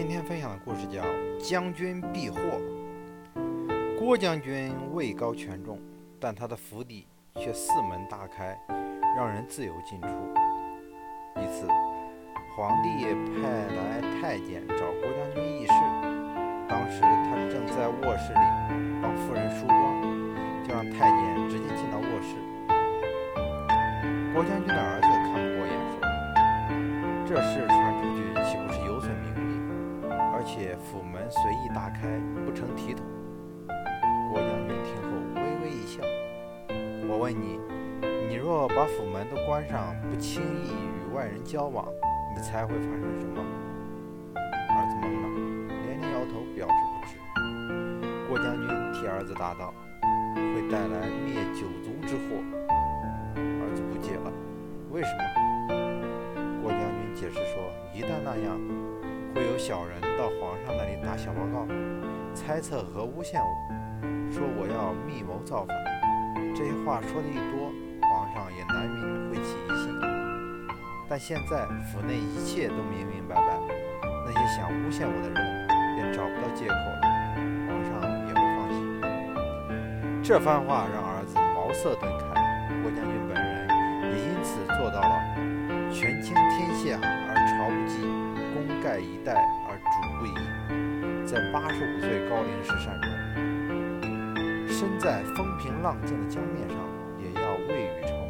今天分享的故事叫《将军避祸》。郭将军位高权重，但他的府邸却四门大开，让人自由进出。一次，皇帝派来太监找郭将军议事，当时他正在卧室里帮夫人梳妆，就让太监直接进到卧室。郭将军的儿子看不过眼，说：“这事府门随意打开，不成体统。”郭将军听后微微一笑：“我问你，你若把府门都关上，不轻易与外人交往，你猜会发生什么？”儿子懵了，连连摇头，表示不知。郭将军替儿子答道：“会带来灭九族之祸。”儿子不解了：“为什么？”郭将军解释说：“一旦那样，小人到皇上那里打小报告，猜测和诬陷我。”说我要密谋造反，这些话说的一多，皇上也难免会起疑心。但现在府内一切都明明白白，那些想诬陷我的人便找不到借口了，皇上也会放心。这番话让儿子茅塞顿开，郭将军本人也因此做到了权倾天下而朝不忌，功盖一代而主不移，在八十五岁高龄时善终，身在风平浪静的江面上，也要未雨绸缪。